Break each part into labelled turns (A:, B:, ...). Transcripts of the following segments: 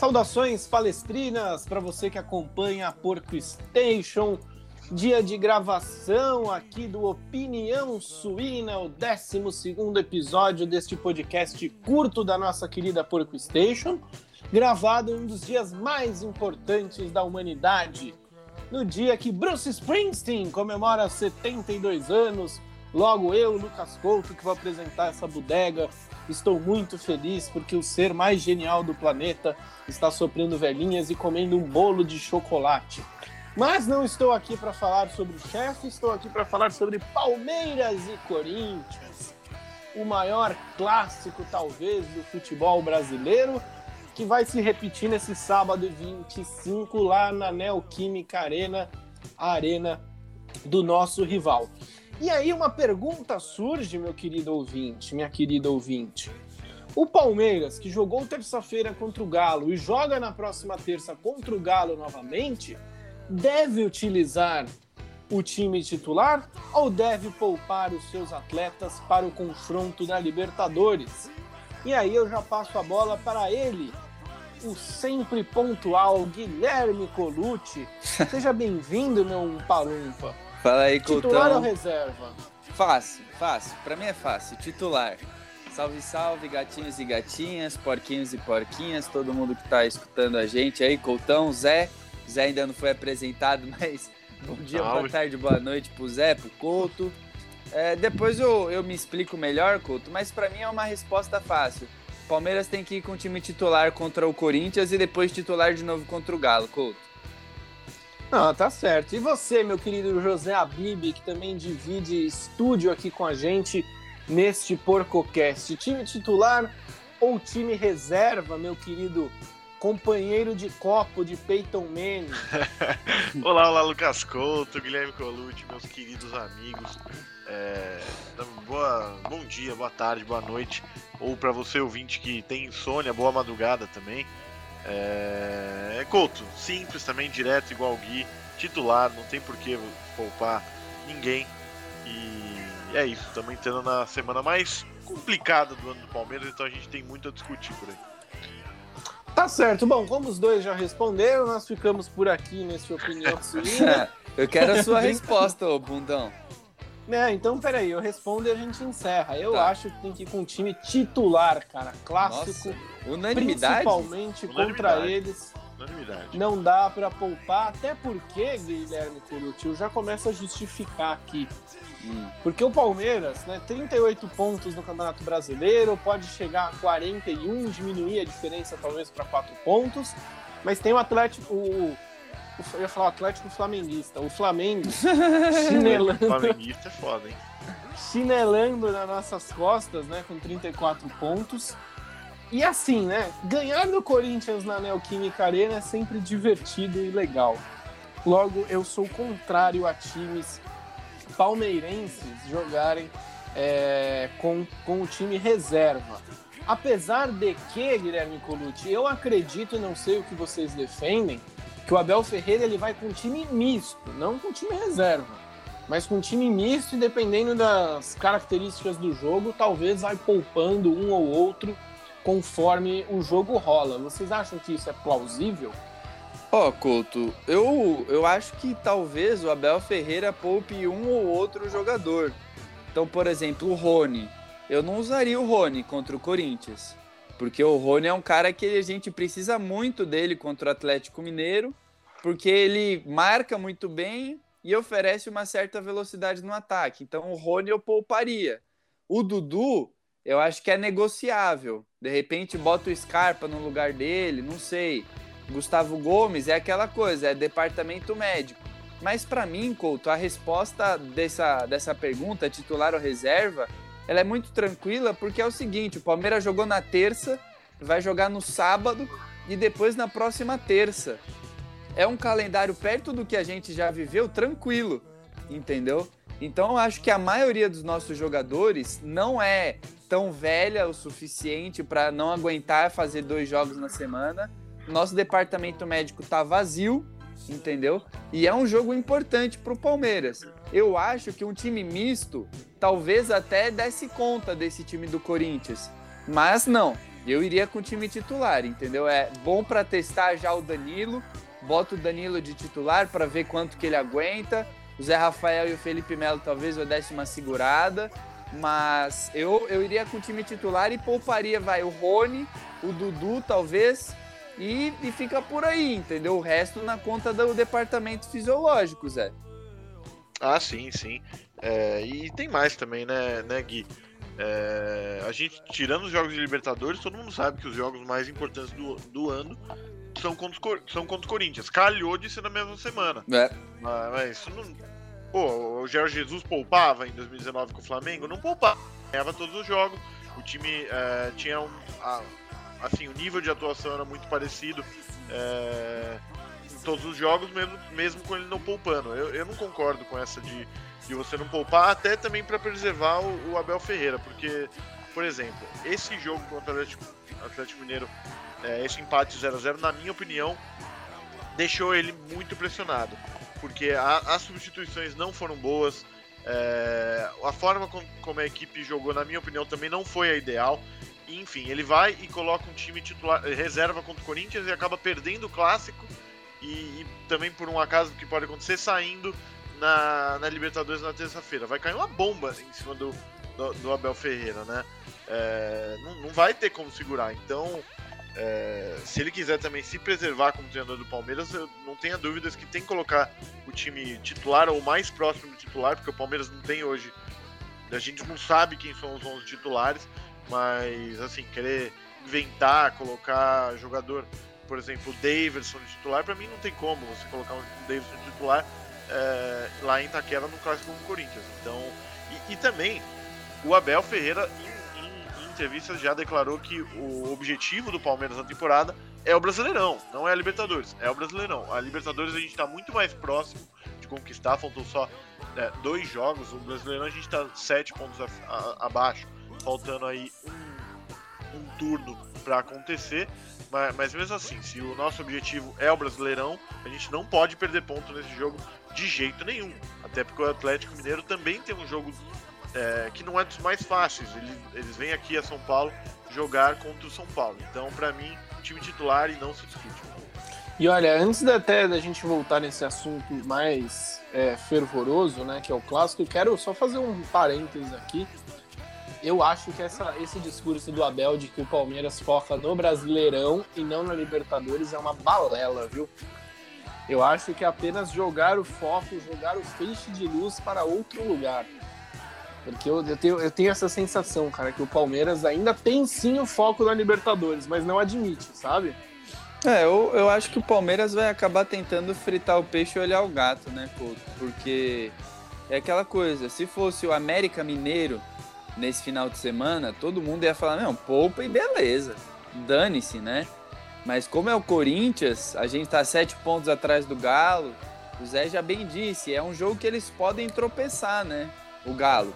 A: Saudações palestrinas para você que acompanha a Porco Station. Dia de gravação aqui do Opinião Suína, o 12 episódio deste podcast curto da nossa querida Porco Station, gravado em um dos dias mais importantes da humanidade, no dia que Bruce Springsteen comemora 72 anos. Logo eu, Lucas Couto, que vou apresentar essa bodega. Estou muito feliz porque o ser mais genial do planeta está soprando velhinhas e comendo um bolo de chocolate. Mas não estou aqui para falar sobre o chefe, estou aqui para falar sobre Palmeiras e Corinthians. O maior clássico, talvez, do futebol brasileiro, que vai se repetir nesse sábado 25 lá na Neoquímica Arena, a arena do nosso rival. E aí uma pergunta surge, meu querido ouvinte, minha querida ouvinte. O Palmeiras, que jogou terça-feira contra o Galo e joga na próxima terça contra o Galo novamente, deve utilizar o time titular ou deve poupar os seus atletas para o confronto da Libertadores? E aí eu já passo a bola para ele, o sempre pontual Guilherme Colucci. Seja bem-vindo, meu Parumpa.
B: Fala aí, Coutão.
A: Titular ou reserva?
B: Fácil, fácil. Para mim é fácil. Titular. Salve, salve, gatinhos e gatinhas, porquinhos e porquinhas, todo mundo que está escutando a gente aí, Coutão, Zé. Zé ainda não foi apresentado, mas bom dia, salve. boa tarde, boa noite pro Zé, pro Couto. É, depois eu, eu me explico melhor, Couto, mas para mim é uma resposta fácil. Palmeiras tem que ir com o time titular contra o Corinthians e depois titular de novo contra o Galo, Couto.
A: Não, tá certo. E você, meu querido José Abib, que também divide estúdio aqui com a gente, neste PorcoCast. Time titular ou time reserva, meu querido companheiro de copo de Peyton Manning?
C: olá, olá, Lucas Couto, Guilherme Colucci, meus queridos amigos. É, boa, bom dia, boa tarde, boa noite. Ou para você ouvinte que tem insônia, boa madrugada também. É, é Couto, simples também, direto, igual o Gui, titular, não tem por que poupar ninguém. E é isso, estamos entrando na semana mais complicada do ano do Palmeiras, então a gente tem muito a discutir por aí.
A: Tá certo. Bom, como os dois já responderam, nós ficamos por aqui nesse Opinião Suína.
B: eu quero a sua resposta, ô bundão.
A: É, então peraí, eu respondo e a gente encerra. Eu tá. acho que tem que ir com um time titular, cara. Clássico.
B: Nossa, unanimidade?
A: Principalmente unanimidade. contra eles. Unanimidade. Não dá para poupar, até porque, Guilherme Curuti, já começa a justificar aqui. Hum. Porque o Palmeiras, né, 38 pontos no Campeonato Brasileiro, pode chegar a 41, diminuir a diferença talvez para 4 pontos, mas tem o Atlético, o, eu ia falar o Atlético Flamenguista, o Flamengo
C: chinelando. Flamenguista é foda, hein?
A: Chinelando nas nossas costas, né, com 34 pontos. E assim, né, ganhar do Corinthians na Neoquímica Arena é sempre divertido e legal. Logo, eu sou contrário a times palmeirenses jogarem é, com, com o time reserva. Apesar de que, Guilherme Colucci, eu acredito, e não sei o que vocês defendem, que o Abel Ferreira ele vai com um time misto, não com time reserva, mas com time misto e dependendo das características do jogo, talvez vai poupando um ou outro conforme o jogo rola. Vocês acham que isso é plausível?
B: Ó, oh, Couto, eu, eu acho que talvez o Abel Ferreira poupe um ou outro jogador. Então, por exemplo, o Rony. Eu não usaria o Rony contra o Corinthians. Porque o Rony é um cara que a gente precisa muito dele contra o Atlético Mineiro. Porque ele marca muito bem e oferece uma certa velocidade no ataque. Então, o Rony eu pouparia. O Dudu, eu acho que é negociável. De repente, bota o Scarpa no lugar dele, não sei. Gustavo Gomes é aquela coisa, é departamento médico. Mas para mim, Couto, a resposta dessa, dessa pergunta, titular ou reserva, ela é muito tranquila porque é o seguinte: o Palmeiras jogou na terça, vai jogar no sábado e depois na próxima terça. É um calendário perto do que a gente já viveu, tranquilo, entendeu? Então eu acho que a maioria dos nossos jogadores não é tão velha o suficiente para não aguentar fazer dois jogos na semana nosso departamento médico tá vazio, entendeu? E é um jogo importante para o Palmeiras. Eu acho que um time misto talvez até desse conta desse time do Corinthians. Mas não, eu iria com o time titular, entendeu? É bom para testar já o Danilo, bota o Danilo de titular para ver quanto que ele aguenta. O Zé Rafael e o Felipe Melo talvez eu desse uma segurada, mas eu, eu iria com o time titular e pouparia, vai, o Rony, o Dudu talvez, e, e fica por aí, entendeu? O resto na conta do departamento fisiológico, Zé.
C: Ah, sim, sim. É, e tem mais também, né, né Gui? É, a gente, tirando os jogos de Libertadores, todo mundo sabe que os jogos mais importantes do, do ano são contra, os, são contra o Corinthians. Calhou de ser na mesma semana.
B: É.
C: Mas, mas, isso não. Pô, o Jorge Jesus poupava em 2019 com o Flamengo? Não poupava. Ganhava todos os jogos. O time é, tinha um. A, assim, o nível de atuação era muito parecido. É, em todos os jogos, mesmo, mesmo com ele não poupando. Eu, eu não concordo com essa de, de você não poupar, até também para preservar o, o, Abel Ferreira, porque, por exemplo, esse jogo contra o Atlético, Atlético Mineiro, é, esse empate 0 a 0 na minha opinião, deixou ele muito pressionado, porque a, as substituições não foram boas. É, a forma com, como a equipe jogou, na minha opinião, também não foi a ideal. Enfim, ele vai e coloca um time titular, reserva contra o Corinthians e acaba perdendo o clássico e, e, também por um acaso que pode acontecer, saindo na, na Libertadores na terça-feira. Vai cair uma bomba em cima do, do, do Abel Ferreira, né? É, não, não, vai ter como segurar. Então, é, se ele quiser também se preservar como treinador do Palmeiras, eu não tenha dúvidas que tem que colocar o time titular ou mais próximo do titular, porque o Palmeiras não tem hoje. A gente não sabe quem são os 11 titulares, mas assim, querer inventar, colocar jogador por exemplo, o Davidson titular, para mim não tem como você colocar um Davidson de titular é, lá em Itaquera no clássico com o Corinthians. Então, e, e também o Abel Ferreira em, em, em entrevistas já declarou que o objetivo do Palmeiras na temporada é o Brasileirão, não é a Libertadores, é o Brasileirão. A Libertadores a gente está muito mais próximo de conquistar, faltam só é, dois jogos. O Brasileirão a gente está sete pontos a, a, abaixo, faltando aí um, um turno para acontecer. Mas, mas, mesmo assim, se o nosso objetivo é o Brasileirão, a gente não pode perder ponto nesse jogo de jeito nenhum. Até porque o Atlético Mineiro também tem um jogo é, que não é dos mais fáceis. Eles, eles vêm aqui a São Paulo jogar contra o São Paulo. Então, para mim, time titular e não se discute.
A: E olha, antes até da gente voltar nesse assunto mais é, fervoroso, né, que é o clássico, quero só fazer um parênteses aqui eu acho que essa, esse discurso do Abel de que o Palmeiras foca no Brasileirão e não na Libertadores é uma balela, viu? Eu acho que é apenas jogar o foco, jogar o feixe de luz para outro lugar. Porque eu, eu, tenho, eu tenho essa sensação, cara, que o Palmeiras ainda tem sim o foco na Libertadores, mas não admite, sabe?
B: É, eu, eu acho que o Palmeiras vai acabar tentando fritar o peixe e olhar o gato, né, Couto? Porque é aquela coisa, se fosse o América Mineiro nesse final de semana, todo mundo ia falar, não, poupa e beleza, dane-se, né? Mas como é o Corinthians, a gente tá sete pontos atrás do Galo, o Zé já bem disse, é um jogo que eles podem tropeçar, né? O Galo.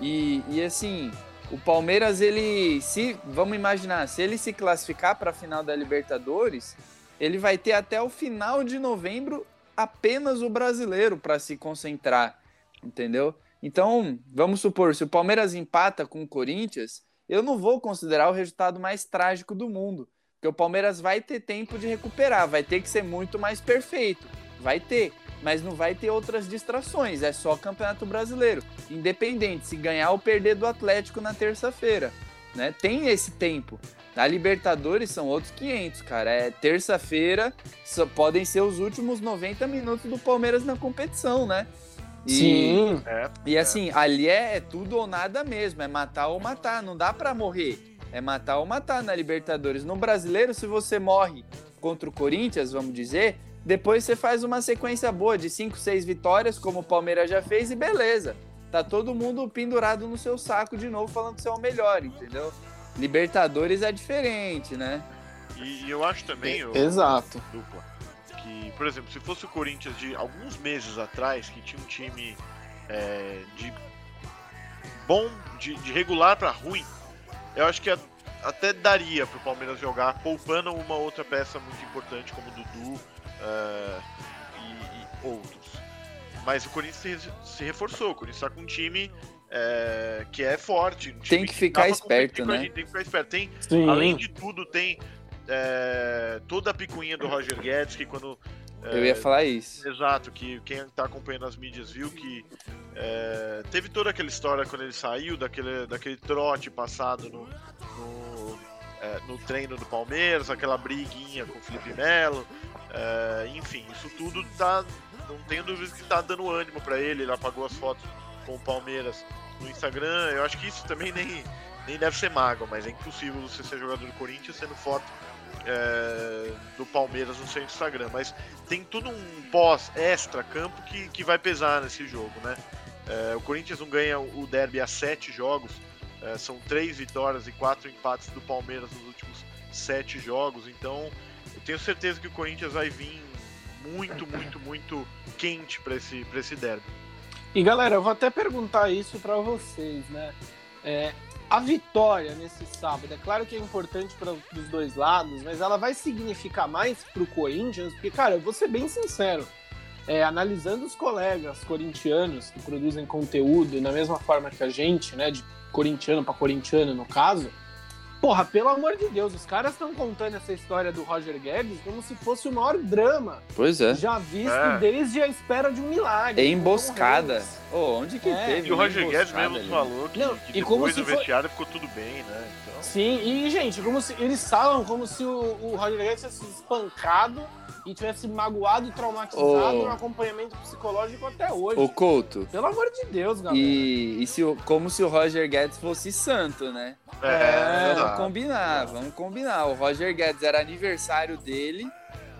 B: E, e assim, o Palmeiras, ele, se, vamos imaginar, se ele se classificar para a final da Libertadores, ele vai ter até o final de novembro apenas o brasileiro para se concentrar, entendeu? Então, vamos supor, se o Palmeiras empata com o Corinthians, eu não vou considerar o resultado mais trágico do mundo, porque o Palmeiras vai ter tempo de recuperar, vai ter que ser muito mais perfeito, vai ter, mas não vai ter outras distrações, é só Campeonato Brasileiro, independente se ganhar ou perder do Atlético na terça-feira, né? Tem esse tempo. A Libertadores são outros 500, cara. É terça-feira, podem ser os últimos 90 minutos do Palmeiras na competição, né?
A: E, Sim.
B: É, e assim, é. ali é, é, tudo ou nada mesmo, é matar ou matar, não dá para morrer. É matar ou matar na Libertadores. No Brasileiro, se você morre contra o Corinthians, vamos dizer, depois você faz uma sequência boa de 5, 6 vitórias, como o Palmeiras já fez, e beleza. Tá todo mundo pendurado no seu saco de novo, falando que você é o melhor, entendeu? Libertadores é diferente, né?
C: E eu acho também.
A: Exato.
C: Dupla que, por exemplo, se fosse o Corinthians de alguns meses atrás, que tinha um time é, de bom, de, de regular para ruim, eu acho que até daria para o Palmeiras jogar, poupando uma outra peça muito importante, como o Dudu uh, e, e, outros. Mas o Corinthians se, se reforçou, o Corinthians está com um time é, que é forte. Um
B: tem que ficar esperto, né?
C: Gente, tem que ficar esperto. Tem, além de tudo, tem é, toda a picuinha do Roger Guedes, que quando.
B: É, Eu ia falar isso.
C: Exato, que quem está acompanhando as mídias viu que é, teve toda aquela história quando ele saiu, daquele, daquele trote passado no, no, é, no treino do Palmeiras, aquela briguinha com o Felipe Melo. É, enfim, isso tudo tá. Não tenho dúvidas que tá dando ânimo para ele. Ele apagou as fotos com o Palmeiras no Instagram. Eu acho que isso também nem, nem deve ser mágoa, mas é impossível você ser jogador do Corinthians sendo foto é, do Palmeiras no seu Instagram. Mas tem tudo um pós extra campo que, que vai pesar nesse jogo, né? É, o Corinthians não ganha o derby há sete jogos. É, são três vitórias e quatro empates do Palmeiras nos últimos sete jogos. Então, eu tenho certeza que o Corinthians vai vir muito, muito, muito quente para esse, esse derby.
A: E galera, eu vou até perguntar isso para vocês, né? É, a vitória nesse sábado, é claro que é importante para os dois lados, mas ela vai significar mais para o Corinthians, porque, cara, eu vou ser bem sincero, é, analisando os colegas corintianos que produzem conteúdo na mesma forma que a gente, né, de corintiano para corintiano no caso, Porra, pelo amor de Deus, os caras estão contando essa história do Roger Guedes como se fosse o maior drama.
B: Pois é.
A: Já visto é. desde a espera de um milagre.
B: É emboscada. Oh, onde que é. teve?
C: E o Roger Guedes mesmo ali. falou que, Não, que depois e como do vestiário ficou tudo bem, né?
A: Então... Sim, e gente, como se eles falam como se o, o Roger Guedes tivesse espancado e tivesse magoado e traumatizado oh. no acompanhamento psicológico até hoje.
B: O Couto.
A: Pelo amor de Deus, galera.
B: E, e se, como se o Roger Guedes fosse santo, né? É, vamos combinar, vamos combinar. O Roger Guedes era aniversário dele,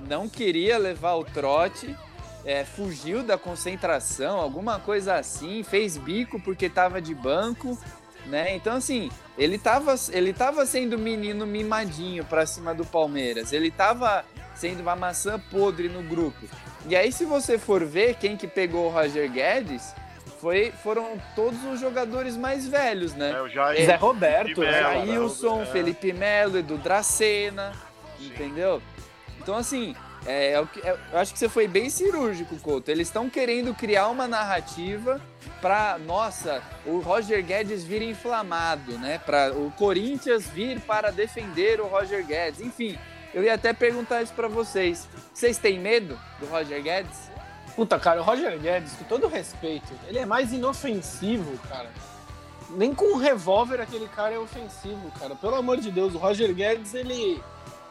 B: não queria levar o trote, é, fugiu da concentração, alguma coisa assim, fez bico porque tava de banco, né? Então, assim, ele tava, ele tava sendo menino mimadinho pra cima do Palmeiras. Ele tava sendo uma maçã podre no grupo. E aí, se você for ver quem que pegou o Roger Guedes, foi, foram todos os jogadores mais velhos, né?
A: É, o Jair, Zé Roberto,
B: Jailson, é. Felipe Melo, Edu Dracena, Sim. entendeu? Então, assim, é, é, é, eu acho que você foi bem cirúrgico, Couto. Eles estão querendo criar uma narrativa para, nossa, o Roger Guedes vir inflamado, né? Para o Corinthians vir para defender o Roger Guedes. Enfim, eu ia até perguntar isso para vocês. Vocês têm medo do Roger Guedes?
A: Puta, cara, o Roger Guedes, com todo respeito, ele é mais inofensivo, cara. Nem com um revólver aquele cara é ofensivo, cara. Pelo amor de Deus, o Roger Guedes, ele,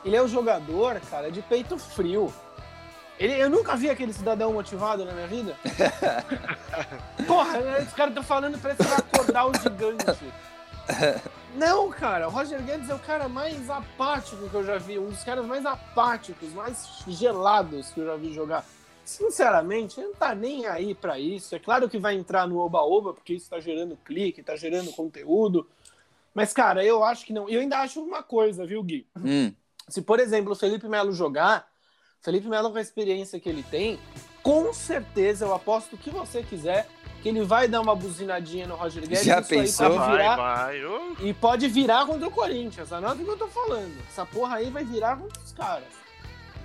A: ele é o jogador, cara, de peito frio. Ele, eu nunca vi aquele cidadão motivado na minha vida. Porra, esse cara tá falando, parece que vai acordar o gigante. Não, cara, o Roger Guedes é o cara mais apático que eu já vi, um dos caras mais apáticos, mais gelados que eu já vi jogar. Sinceramente, ele não tá nem aí para isso. É claro que vai entrar no oba-oba, porque isso tá gerando clique, tá gerando conteúdo. Mas, cara, eu acho que não. Eu ainda acho uma coisa, viu, Gui? Hum. Se, por exemplo, o Felipe Melo jogar, Felipe Melo, com a experiência que ele tem, com certeza, eu aposto o que você quiser, que ele vai dar uma buzinadinha no Roger Guedes.
B: Já pensou?
A: Pode virar,
C: vai, vai.
A: E pode virar contra o Corinthians. Anota o que eu tô falando. Essa porra aí vai virar contra os caras.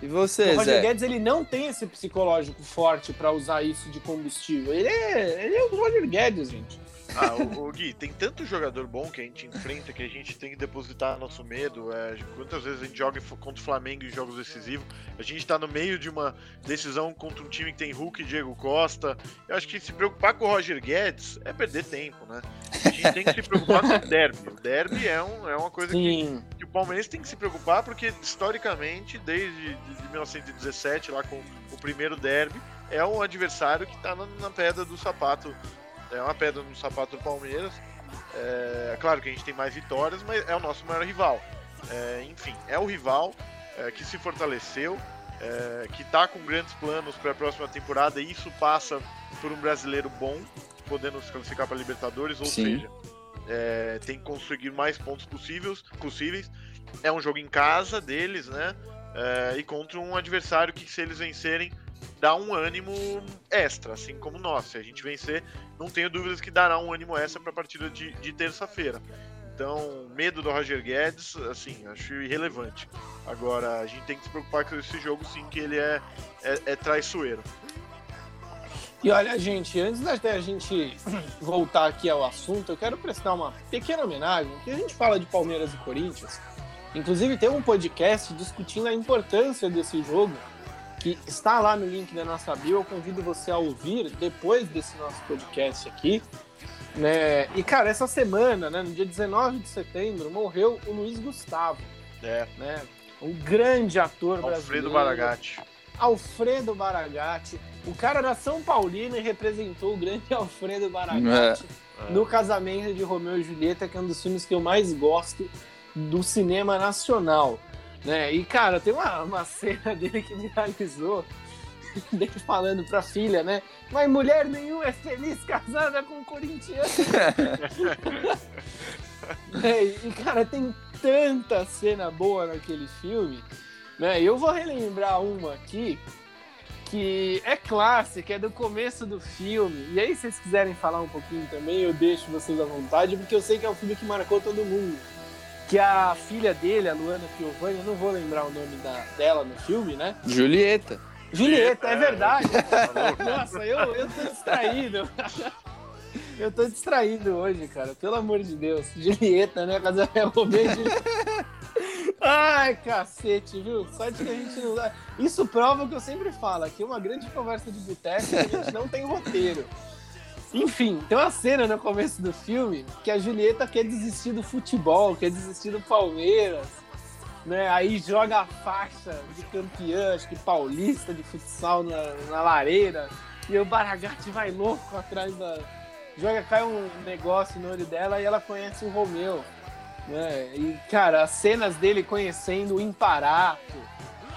B: E você,
A: o Roger Zé? Guedes ele não tem esse psicológico forte para usar isso de combustível. Ele é, ele é o Roger Guedes, gente.
C: Ah, o, o, Gui, tem tanto jogador bom que a gente enfrenta que a gente tem que depositar nosso medo. É, quantas vezes a gente joga contra o Flamengo em jogos decisivos? A gente tá no meio de uma decisão contra um time que tem Hulk e Diego Costa. Eu acho que se preocupar com o Roger Guedes é perder tempo, né? A gente tem que se preocupar com o derby. O derby é, um, é uma coisa que, que, o Palmeirense tem que se preocupar, porque historicamente, desde de 1917, lá com o primeiro derby, é um adversário que tá na, na pedra do sapato é uma pedra no sapato do Palmeiras. É, claro que a gente tem mais vitórias, mas é o nosso maior rival. É, enfim, é o rival é, que se fortaleceu, é, que está com grandes planos para a próxima temporada, e isso passa por um brasileiro bom, podendo se classificar para Libertadores, ou Sim. seja, é, tem que conseguir mais pontos possíveis, possíveis. É um jogo em casa deles, né? É, e contra um adversário que, se eles vencerem, dá um ânimo extra, assim como nós. Se a gente vencer, não tenho dúvidas que dará um ânimo extra para a partida de, de terça-feira. Então, medo do Roger Guedes, assim, acho irrelevante. Agora, a gente tem que se preocupar com esse jogo, sim, que ele é, é, é traiçoeiro.
A: E olha, gente, antes da gente voltar aqui ao assunto, eu quero prestar uma pequena homenagem, que a gente fala de Palmeiras e Corinthians. Inclusive, tem um podcast discutindo a importância desse jogo, que está lá no link da nossa bio. Eu convido você a ouvir depois desse nosso podcast aqui. Né? E, cara, essa semana, né, no dia 19 de setembro, morreu o Luiz Gustavo.
C: É.
A: Né? Um grande ator
C: Alfredo
A: brasileiro.
C: Baragatti.
A: Alfredo Baragatti. O cara era São Paulino e representou o grande Alfredo Baragatti
C: É.
A: no Casamento de Romeu e Julieta, que é um dos filmes que eu mais gosto do cinema nacional. Né? E, cara, tem uma, uma cena dele que viralizou, dele falando pra filha, né? Mas mulher nenhuma é feliz casada com um corintiano. É, e, cara, tem tanta cena boa naquele filme, né? Eu vou relembrar uma aqui que é clássica, é do começo do filme. E aí, se vocês quiserem falar um pouquinho também, eu deixo vocês à vontade, porque eu sei que é um filme que marcou todo mundo. Que a filha dele, a Luana Piovani, eu não vou lembrar o nome da, dela no filme, né?
B: Julieta.
A: Julieta, é
C: É.
A: verdade.
C: Louco?
A: Nossa, eu, eu tô distraído. Eu tô distraído hoje, cara. Pelo amor de Deus. Julieta, né? Casamento Romeu e Julieta. Ai, cacete, viu? Só de que a gente não. Isso prova o que eu sempre falo, que é uma grande conversa de boteco que a gente não tem roteiro. Enfim, tem uma cena no começo do filme que a Julieta quer desistir do futebol, quer desistir do Palmeiras, né? Aí joga a faixa de campeã, acho que paulista de futsal na, na lareira, e o Baragatti vai louco atrás da. Joga, cai um negócio no olho dela e ela conhece o Romeu. Né? E, cara, as cenas dele conhecendo o Imparato,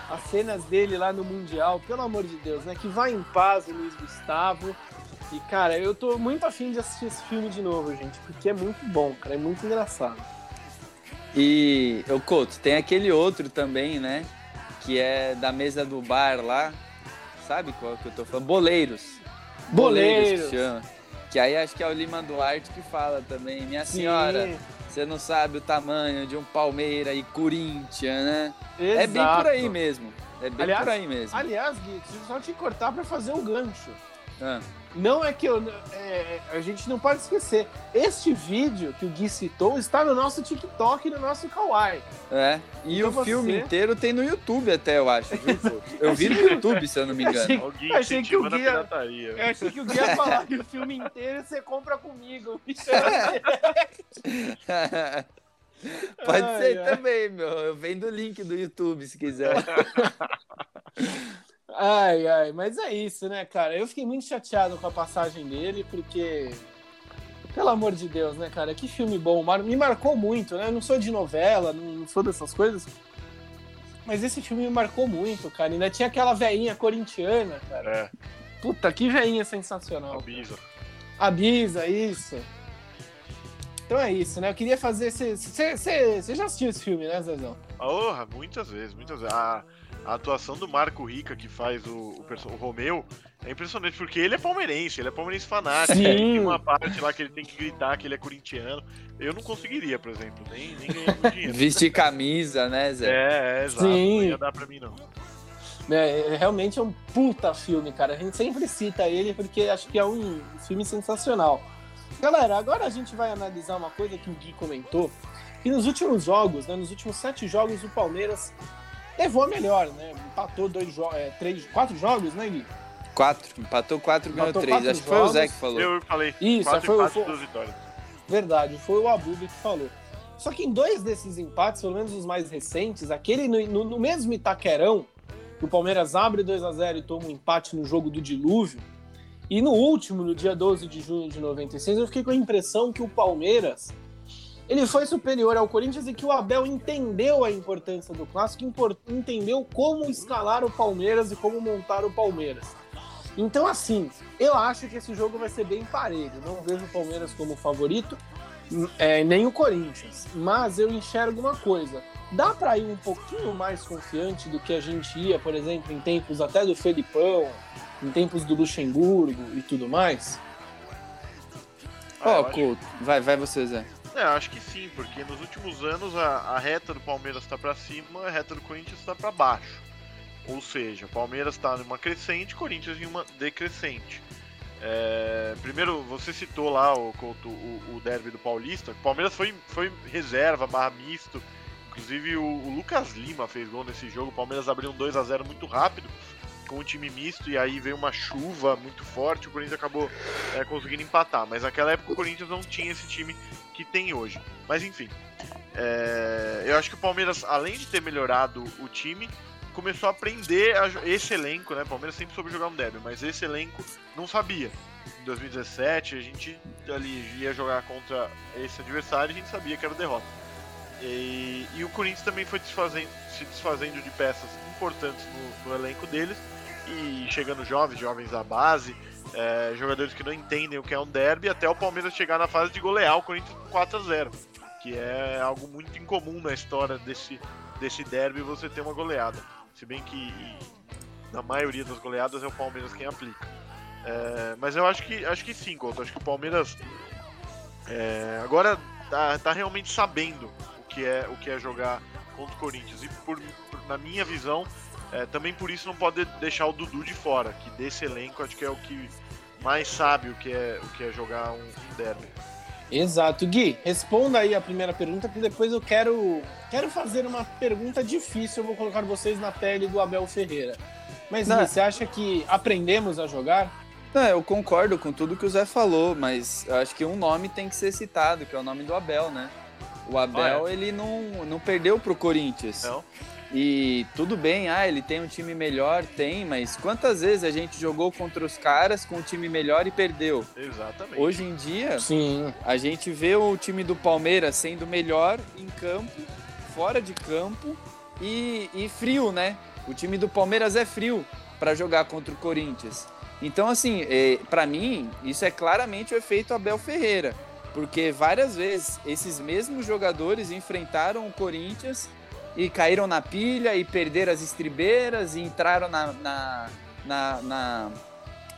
A: as cenas dele lá no Mundial, pelo amor de Deus, né? Que vai em paz o Luiz Gustavo. E, cara, eu tô muito afim de assistir esse filme de novo, gente, porque é muito bom, cara, é muito engraçado.
B: E, ô Couto, tem aquele outro também, né? Que é da mesa do bar lá. Sabe qual que eu tô falando? Boleiros.
A: Boleiros.
B: que chama. Que aí acho que é o Lima Duarte que fala também. Minha senhora,
A: Sim,
B: você não sabe o tamanho de um Palmeira e Corinthians, né? É bem
A: exato.
B: por aí mesmo. É bem
A: Aliás-
B: por aí mesmo.
A: Aliás, Gui, só te cortar pra fazer um gancho.
B: Ah,
A: Não é que eu. é, a gente não pode esquecer. Este vídeo que o Gui citou está no nosso TikTok e no nosso Kawaii.
B: é. E
A: Então
B: o
A: você-
B: filme inteiro tem no YouTube até, eu acho, viu? Eu vi no YouTube, se eu não me engano.
A: Achei-
C: Alguém
A: Achei que o
C: incentivando a
A: guia-
C: pirataria.
A: Eu achei que o Gui ia falar que o filme inteiro você compra comigo.
B: Pode
A: Ai,
B: ser
A: ai.
B: também, meu. Eu vendo o link do YouTube se quiser.
A: Ai, ai, mas é isso, né, cara? Eu fiquei muito chateado com a passagem dele, porque. Pelo amor de Deus, né, cara? Que filme bom. Me marcou muito, né? Eu não sou de novela, não sou dessas coisas. Mas esse filme me marcou muito, cara. Ainda tinha aquela veinha corintiana, cara.
C: É,
A: Puta, que veinha sensacional.
C: avisa.
A: A Bisa, isso. Então é isso, né? Eu queria fazer. Você já assistiu esse filme, né, Zezão?
C: Porra, muitas vezes, muitas vezes. A, a atuação do Marco Rica, que faz o, o, o Romeu, é impressionante, porque ele é palmeirense, ele é palmeirense fanático.
A: Sim.
C: Tem uma parte lá que ele tem que gritar que ele é corintiano. Eu não conseguiria, por exemplo, nem, nem ganhando dinheiro.
B: Vestir camisa, né, Zé?
C: É, é, exato.
A: Sim.
C: Não ia dar pra mim, não.
A: É, é, realmente é um puta filme, cara. A gente sempre cita ele porque acho que é um filme sensacional. Galera, agora a gente vai analisar uma coisa que o Gui comentou. Que nos últimos jogos, né, nos últimos sete jogos, o Palmeiras levou a melhor, né? Empatou dois jo é, três, quatro jogos, né, Gui?
B: Quatro. Empatou quatro, ganhou
A: Empatou
B: três.
A: quatro
B: Acho que foi o Zé que falou.
C: Eu falei,
A: Isso,
C: quatro
A: foi o-
C: empates,
A: foi-
C: duas vitórias.
A: Verdade, foi o Abubi que falou. Só que em dois desses empates, pelo menos os mais recentes, aquele no, no- no mesmo Itaquerão, que o Palmeiras abre 2 a 0 e toma um empate no jogo do dilúvio, e no último, no dia 12 de junho de 96, eu fiquei com a impressão que o Palmeiras ele foi superior ao Corinthians e que o Abel entendeu a importância do clássico, entendeu como escalar o Palmeiras e como montar o Palmeiras. Então, assim, eu acho que esse jogo vai ser bem parelho. Não vejo o Palmeiras como favorito, é, nem o Corinthians. Mas eu enxergo uma coisa. Dá para ir um pouquinho mais confiante do que a gente ia, por exemplo, em tempos até do Felipão, em tempos do Luxemburgo e tudo mais?
B: Ó,
C: acho-
B: Couto. Vai, vai você, Zé.
C: É, acho que sim, porque nos últimos anos a, a reta do Palmeiras está para cima, a reta do Corinthians está para baixo. Ou seja, o Palmeiras está numa crescente, Corinthians em uma decrescente. É, primeiro, você citou lá o, o, o derby do Paulista. O Palmeiras foi, foi reserva, barra misto. Inclusive o, o, Lucas Lima fez gol nesse jogo. O Palmeiras abriu um 2 a 0 muito rápido com o time misto e aí veio uma chuva muito forte. O Corinthians acabou é, conseguindo empatar. Mas naquela época o Corinthians não tinha esse time que tem hoje. Mas enfim, é, eu acho que o Palmeiras, além de ter melhorado o time, começou a aprender a, esse elenco, né? O Palmeiras sempre soube jogar um derby, mas esse elenco não sabia. Em 2017 a gente ali ia jogar contra esse adversário e a gente sabia que era derrota. E, e o Corinthians também foi desfazendo, se desfazendo de peças importantes no, no elenco deles e chegando jovens, jovens da base, é, jogadores que não entendem o que é um derby, até o Palmeiras chegar na fase de golear o Corinthians 4 a 0 que é algo muito incomum na história desse, desse derby você ter uma goleada. Se bem que na maioria das goleadas é o Palmeiras quem aplica. É, mas eu acho que acho que sim, Couto. Acho que o Palmeiras é, agora tá, tá, realmente sabendo o que é o que é jogar contra o Corinthians. E por, por na minha visão, é, também por isso não pode deixar o Dudu de fora, que desse elenco acho que é o que mais sabe o que é o que é jogar um, um derby.
A: Exato. Gui, responda aí a primeira pergunta, que depois eu quero, quero fazer uma pergunta difícil. Eu vou colocar vocês na pele do Abel Ferreira. Mas, Gui, você acha que aprendemos a jogar?
B: Não, eu concordo com tudo que o Zé falou, mas eu acho que um nome tem que ser citado, que é o nome do Abel, né? O Abel, ah, é? ele não, não perdeu pro Corinthians. Não. E tudo bem, ah, ele tem um time melhor, tem, mas quantas vezes a gente jogou contra os caras com um time melhor e perdeu?
C: Exatamente.
B: Hoje em dia, Sim. a gente vê o time do Palmeiras sendo melhor em campo, fora de campo e, e frio, né? O time do Palmeiras é frio para jogar contra o Corinthians. Então, assim, é, para mim, isso é claramente o efeito Abel Ferreira, porque várias vezes esses mesmos jogadores enfrentaram o Corinthians e caíram na pilha e perderam as estribeiras e entraram na, na, na, na,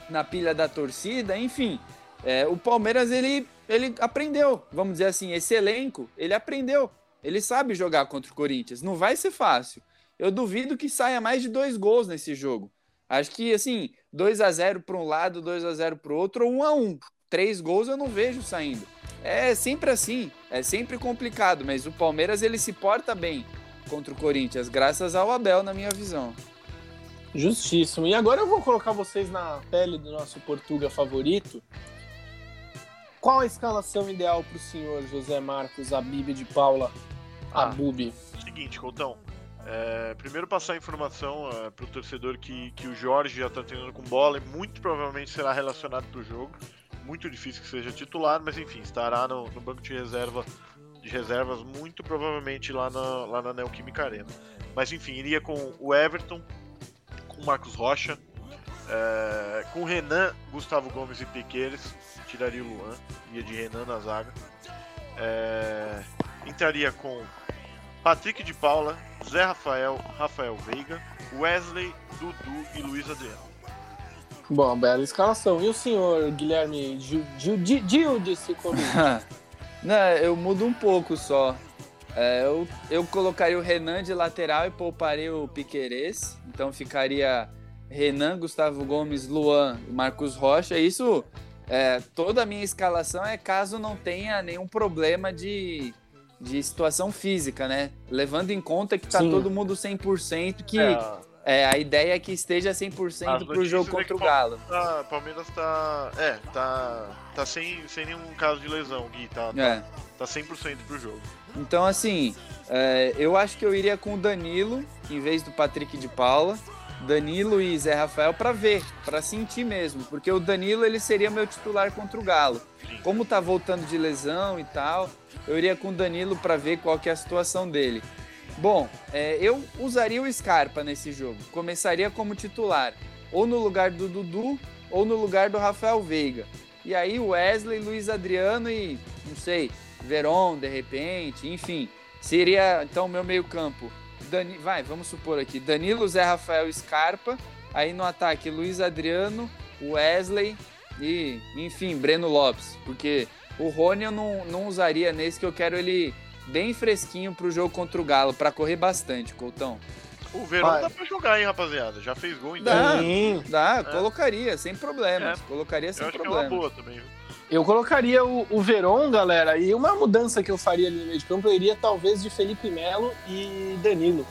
B: na pilha da torcida, enfim. É, o Palmeiras ele, ele aprendeu, vamos dizer assim, esse elenco, ele aprendeu. Ele sabe jogar contra o Corinthians. Não vai ser fácil. Eu duvido que saia mais de dois gols nesse jogo. Acho que, assim, 2 a 0 para um lado, 2 a 0 para o outro, ou 1 a 1 Três gols eu não vejo saindo. É sempre assim, é sempre complicado, mas o Palmeiras ele se porta bem contra o Corinthians, graças ao Abel, na minha visão.
A: Justíssimo. E agora eu vou colocar vocês na pele do nosso Portuga favorito. Qual a escalação ideal para o senhor José Marcos Abib de Paula ah, Abubi?
C: Seguinte, Coutão. É, primeiro passar a informação é, para o torcedor que, que o Jorge já está treinando com bola e muito provavelmente será relacionado para o jogo. Muito difícil que seja titular, mas enfim, estará no, no banco de reserva de reservas, muito provavelmente lá na, lá na Neoquímica Arena. Mas enfim, iria com o Everton, com o Marcos Rocha, é, com Renan, Gustavo Gomes e Piqueires, tiraria o Luan, ia de Renan na zaga. É, entraria com Patrick de Paula, Zé Rafael, Rafael Veiga, Wesley, Dudu e Luiz Adriano.
A: Bom, bela escalação. E o senhor Guilherme Gil, Gil, Gil, Gil disse comigo?
B: Não, eu mudo um pouco só. É, eu, eu colocaria o Renan de lateral e pouparia o Piquerez. Então ficaria Renan, Gustavo Gomes, Luan e Marcos Rocha. Isso, é, toda a minha escalação é caso não tenha nenhum problema de, de situação física, né? Levando em conta que tá Sim. todo mundo 100%, que é. É, a ideia é que esteja 100% pro jogo contra o Galo.
C: Tá, Palmeiras tá. É, tá. Tá sem, sem nenhum caso de lesão, Gui. Tá, tá é. tá, tá 100% pro jogo.
B: Então, assim, é, eu acho que eu iria com o Danilo em vez do Patrick de Paula. Danilo e Zé Rafael para ver, para sentir mesmo, porque o Danilo ele seria meu titular contra o Galo. Como tá voltando de lesão e tal, eu iria com o Danilo para ver qual que é a situação dele. Bom, é, eu usaria o Scarpa nesse jogo. Começaria como titular, ou no lugar do Dudu, ou no lugar do Rafael Veiga. E aí Wesley, Luiz Adriano e, não sei, Veron, de repente, enfim. Seria, então, meu meio campo. Dani, vai, vamos supor aqui, Danilo, Zé Rafael, Scarpa. Aí no ataque, Luiz Adriano, Wesley e, enfim, Breno Lopes. Porque o Rony eu não, não usaria nesse, que eu quero ele bem fresquinho para o jogo contra o Galo, para correr bastante, Coutão.
C: O Verão Vai. dá pra jogar, hein, rapaziada? Já fez gol, então.
B: Dá, Sim. dá, é. colocaria, sem problemas. É. Colocaria sem problemas. É uma boa também, viu?
A: Eu colocaria o, o Veron, galera, e uma mudança que eu faria ali no meio de campo, eu iria talvez de Felipe Melo e Danilo.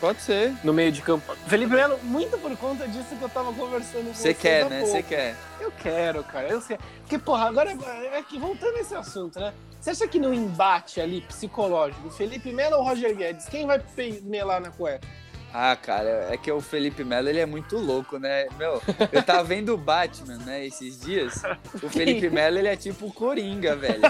B: Pode ser.
A: No meio de campo. Felipe Melo, muito por conta disso que eu tava conversando com
B: você. Você quer, né? Você quer.
A: Eu quero, cara. Eu sei. Porque, porra, agora é que voltando a esse assunto, né? Você acha que no embate ali psicológico, Felipe Melo ou Roger Guedes, quem vai melar na cueca?
B: Ah, cara, é que o Felipe Melo ele é muito louco, né? Meu, eu tava vendo o Batman, né, esses dias. O Felipe Melo ele é tipo o Coringa, velho.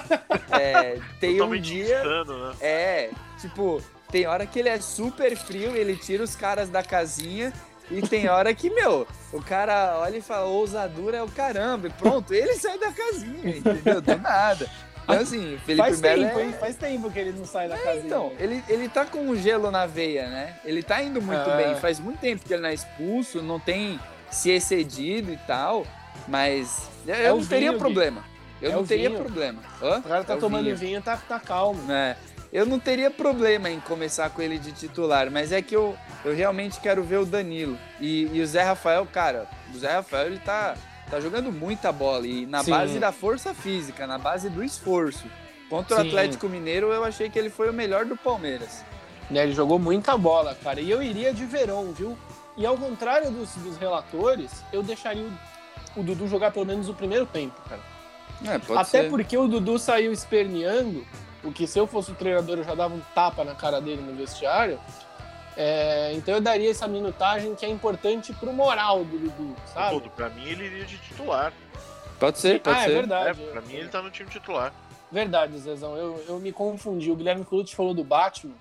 B: É, tem Totalmente um dia. Insano, né? É, tipo, tem hora que ele é super frio, ele tira os caras da casinha. E tem hora que, meu, o cara olha e fala, ousadura é o caramba, e pronto, ele sai da casinha, entendeu? Do nada. Então, assim, Felipe
A: Faz
B: Melo
A: tempo, é... Faz tempo que ele não sai da é, casinha.
B: Então, ele, ele tá com o gelo na veia, né? Ele tá indo muito bem. Faz muito tempo que ele não é expulso, não tem se excedido e tal. Mas eu é não teria vinho, problema. Eu é não teria vinho. problema.
A: Hã? O cara tá é tomando vinho, vinho tá, tá calmo.
B: É. Eu não teria problema em começar com ele de titular, mas é que eu, eu realmente quero ver o Danilo. E, e o Zé Rafael, cara, o Zé Rafael ele tá, tá jogando muita bola e na Sim. base da força física, na base do esforço. Contra Sim. o Atlético Mineiro, eu achei que ele foi o melhor do Palmeiras.
A: É, ele jogou muita bola, cara. E eu iria de Verão, viu? E ao contrário dos, dos relatores, eu deixaria o, o, Dudu jogar pelo menos o primeiro tempo, cara. É, Até ser. porque o Dudu saiu esperneando o que se eu fosse o treinador eu já dava um tapa na cara dele no vestiário. É, então eu daria essa minutagem que é importante pro moral do Dudu, sabe? Todo,
C: pra mim ele iria de titular.
B: Pode ser, pode
A: ah, é
B: ser.
A: é verdade.
C: É, pra mim ele tá no time titular.
A: Verdade, Zezão. Eu, eu me confundi. O Guilherme Colucci falou do Batman.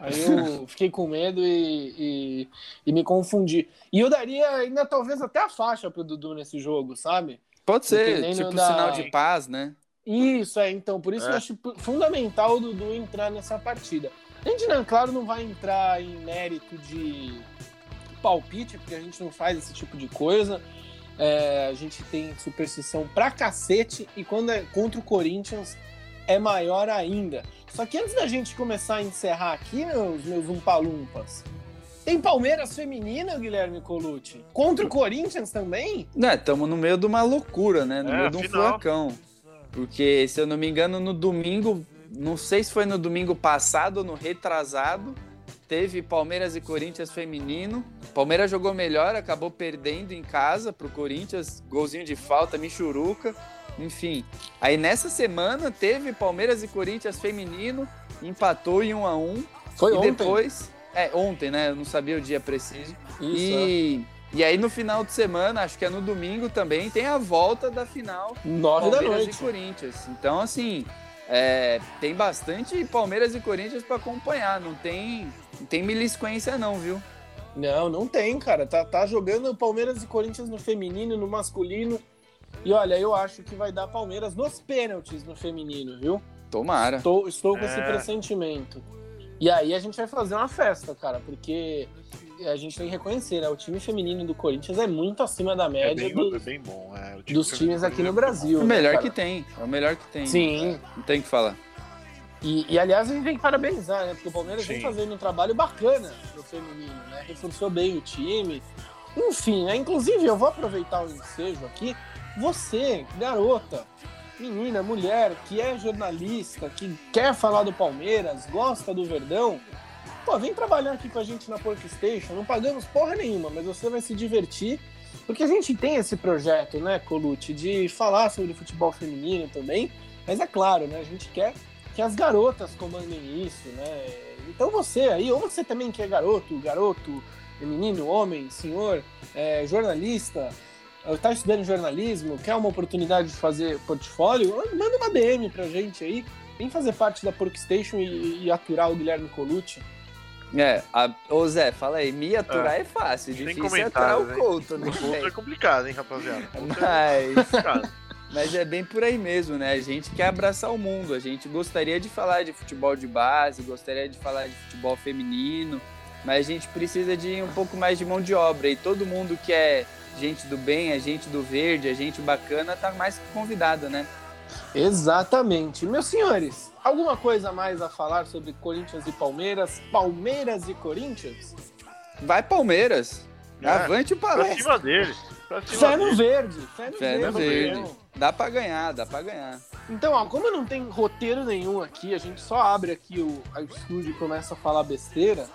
A: Aí eu fiquei com medo e, e, e, me confundi. E eu daria ainda talvez até a faixa pro Dudu nesse jogo, sabe?
B: Pode ser, tipo da... sinal de paz, né?
A: Isso, é, então, por isso é. eu acho fundamental o Dudu entrar nessa partida. A gente, não, claro, não vai entrar em mérito de palpite, porque a gente não faz esse tipo de coisa. É, a gente tem superstição pra cacete, e quando é contra o Corinthians é maior ainda. Só que antes da gente começar a encerrar aqui, meus, meus umpalumpas, tem Palmeiras feminina, Guilherme Colucci? Contra o Corinthians também?
B: Né, estamos no meio de uma loucura, né? No é, meio de um furacão. Porque, se eu não me engano, no domingo, não sei se foi no domingo passado ou no retrasado, teve Palmeiras e Corinthians feminino. Palmeiras jogou melhor, acabou perdendo em casa pro Corinthians, golzinho de falta, Michuruca. Enfim, aí nessa semana teve Palmeiras e Corinthians feminino, empatou em 1 a 1
A: Foi
B: e
A: ontem.
B: depois, é, ontem, né? Eu não sabia o dia preciso. Isso, e é. E aí no final de semana, acho que é no domingo também, tem a volta da final
A: Nove Palmeiras da noite.
B: e Corinthians. Então, assim, é, tem bastante Palmeiras e Corinthians para acompanhar. Não tem, não tem milisquência não, viu?
A: Não, não tem, cara. Tá, tá jogando Palmeiras e Corinthians no feminino, no masculino. E olha, eu acho que vai dar Palmeiras nos pênaltis no feminino, viu?
B: Tomara.
A: Estou, estou com é. esse pressentimento. E aí a gente vai fazer uma festa, cara, porque a gente tem que reconhecer, né? O time feminino do Corinthians é muito acima da média é bem, dos, é bem bom, é. time dos times aqui no é Brasil.
B: É o melhor né, que tem, é o melhor que tem.
A: Sim.
B: Não tem que falar.
A: E, e, aliás, a gente tem que parabenizar, né? Porque o Palmeiras Sim. vem fazendo um trabalho bacana no feminino, né? Reforçou bem o time. Enfim, né? Inclusive, eu vou aproveitar o ensejo aqui. Você, garota, menina, mulher, que é jornalista, que quer falar do Palmeiras, gosta do Verdão, pô, vem trabalhar aqui com a gente na Porkstation, não pagamos porra nenhuma, mas você vai se divertir, porque a gente tem esse projeto, né, Colucci, de falar sobre futebol feminino também, mas é claro, né, a gente quer que as garotas comandem isso, né, então você aí, ou você também que é garoto, garoto, menino, homem, senhor, é, jornalista, está estudando jornalismo, quer uma oportunidade de fazer portfólio, manda uma DM pra gente aí, vem fazer parte da Porkstation e, e aturar o Guilherme Colucci.
B: É, a, ô Zé, fala aí, me aturar é, é fácil, difícil é aturar o Couto, né?
C: O Couto é complicado, hein, rapaziada?
B: Mas... Mas é bem por aí mesmo, né? A gente quer abraçar o mundo, a gente gostaria de falar de futebol de base, gostaria de falar de futebol feminino, mas a gente precisa de um pouco mais de mão de obra e todo mundo que é gente do bem, a gente do verde, a gente bacana, tá mais que convidado, né?
A: Exatamente. Meus senhores, alguma coisa mais a falar sobre Corinthians e Palmeiras? Palmeiras e Corinthians?
B: Vai Palmeiras. É, Avante o palestra.
C: Pra cima dele. Pra
A: cima fé no verde. Fé no
B: fé verde. verde. Dá pra ganhar, dá pra ganhar.
A: Então, ó, como não tem roteiro nenhum aqui, a gente só abre aqui o, o estúdio e começa a falar besteira.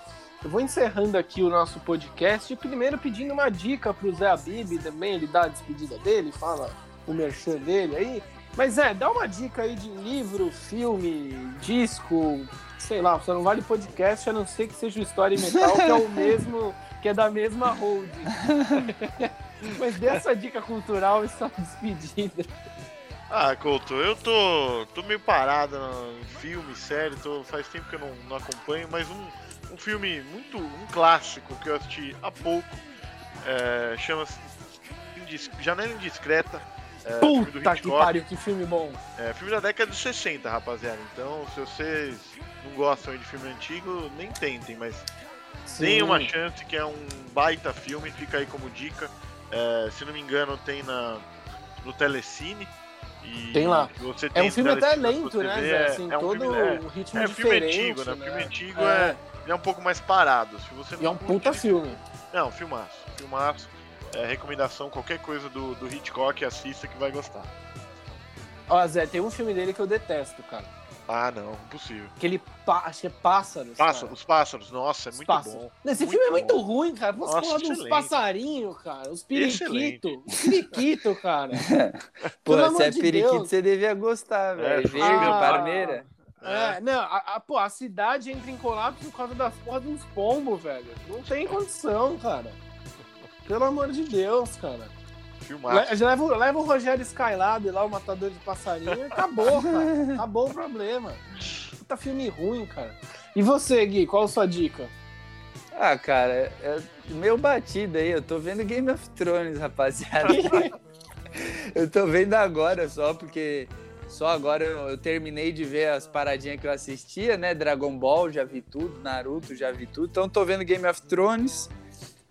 A: Eu vou encerrando aqui o nosso podcast, primeiro pedindo uma dica pro Zé Abib também, ele dá a despedida dele, fala o merchan dele aí. Mas é, dá uma dica aí de livro, filme, disco, sei lá, só não vale podcast, a não ser que seja o Story Metal, que é o mesmo, que é da mesma hold. Mas dê essa dica cultural e sua despedida.
C: Ah, Couto, eu tô, tô meio parado em filme, série, tô, faz tempo que eu não, não acompanho, mas um, um filme muito, um clássico que eu assisti há pouco, é, chama-se Janela Indiscreta,
A: é, Puta que pariu, que filme bom.
C: É, filme da década de 60, rapaziada. Então, se vocês não gostam de filme antigo, nem tentem, mas Sim. deem uma chance que é um baita filme, fica aí como dica. É, se não me engano, tem na, no Telecine.
A: tem lá. é um filme até lento, né? Zé? Assim, é um todo filme, é, ritmo é,
C: filme antigo, né? né? Filme antigo é, é, é um pouco mais parado. Se você
A: e é um puta filme.
C: Não, filmaço. Filmaço é, recomendação, qualquer coisa do, do Hitchcock, assista que vai gostar.
A: Ó, Zé, tem um filme dele que eu detesto, cara.
C: Ah, não, impossível.
A: Que ele acho que é Pássaros.
C: Pássaros, os Pássaros, nossa, é muito pássaros. bom.
A: Esse
C: muito
A: filme é muito ruim, cara. Posso nossa, falar dos passarinhos, cara. Os periquitos. Os periquitos, cara.
B: Pô, se é de periquito, Deus. você devia gostar, velho. É, Verde, ah, parmeira.
A: É, é, não, a, a, pô, a cidade entra em colapso por causa das porras dos pombos, velho. Não tem condição, cara. Pelo amor de Deus, cara.
C: Filmar.
A: Le leva, leva o Rogério Skylab lá, o matador de passarinho, e acabou, cara. Acabou o problema. Puta filme ruim, cara. E você, Gui, qual a sua dica?
B: Ah, cara, é, é meio batido aí. Eu tô vendo Game of Thrones, rapaziada. eu tô vendo agora só, porque só agora eu, eu, terminei de ver as paradinhas que eu assistia, né? Dragon Ball, já vi tudo, Naruto, já vi tudo. Então tô vendo Game of Thrones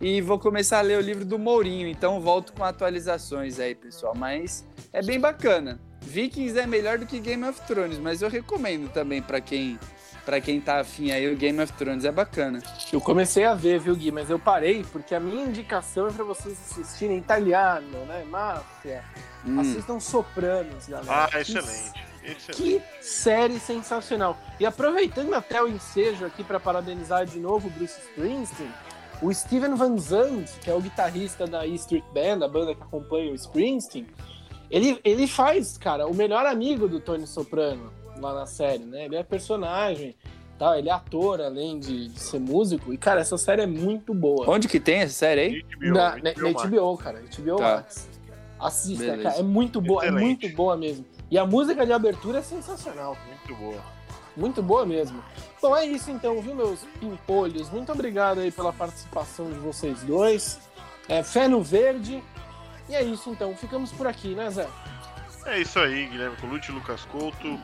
B: e vou começar a ler o livro do Mourinho, então volto com atualizações aí, pessoal. Mas é bem bacana. Vikings é melhor do que Game of Thrones, mas eu recomendo também para quem para quem tá afim aí, o Game of Thrones é bacana.
A: Eu comecei a ver, viu, Gui, mas eu parei porque a minha indicação é para vocês assistirem italiano, né? Máfia. Hum. Assistam Sopranos, galera.
C: Ah, excelente. Excelente.
A: Que série sensacional. E aproveitando até o ensejo aqui para parabenizar de novo o Bruce Springsteen, o Steven Van Zandt, que é o guitarrista da E Street Band, a banda que acompanha o Springsteen, ele, ele faz, cara, o melhor amigo do Tony Soprano lá na série, né? Ele é personagem, tá? ele é ator, além de, de, ser músico. E, cara, essa série é muito boa.
B: Onde que tem essa série aí?
A: HBO, na, HBO, na, na HBO cara. HBO tá. Max. Assista, Beleza. cara. É muito boa, Excelente. é muito boa mesmo. E a música de abertura é sensacional.
C: Muito boa.
A: Muito boa mesmo. Bom, é isso então, viu, meus pimpolhos? Muito obrigado aí pela participação de vocês dois. É, fé no verde. E é isso então, ficamos por aqui, né, Zé?
C: É isso aí, Guilherme Colucci, Lucas Couto.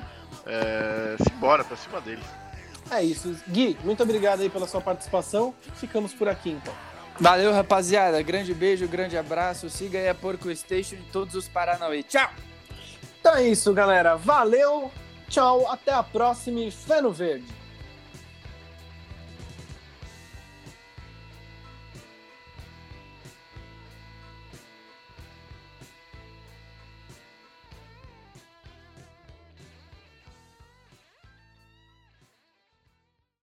C: É... Simbora, pra cima deles.
A: É isso. Gui, muito obrigado aí pela sua participação. Ficamos por aqui então.
B: Valeu, rapaziada. Grande beijo, grande abraço. Siga aí a Porco Station em todos os Paranauê. Tchau!
A: Então é isso, galera. Valeu! Tchau, até a próxima e fé no verde!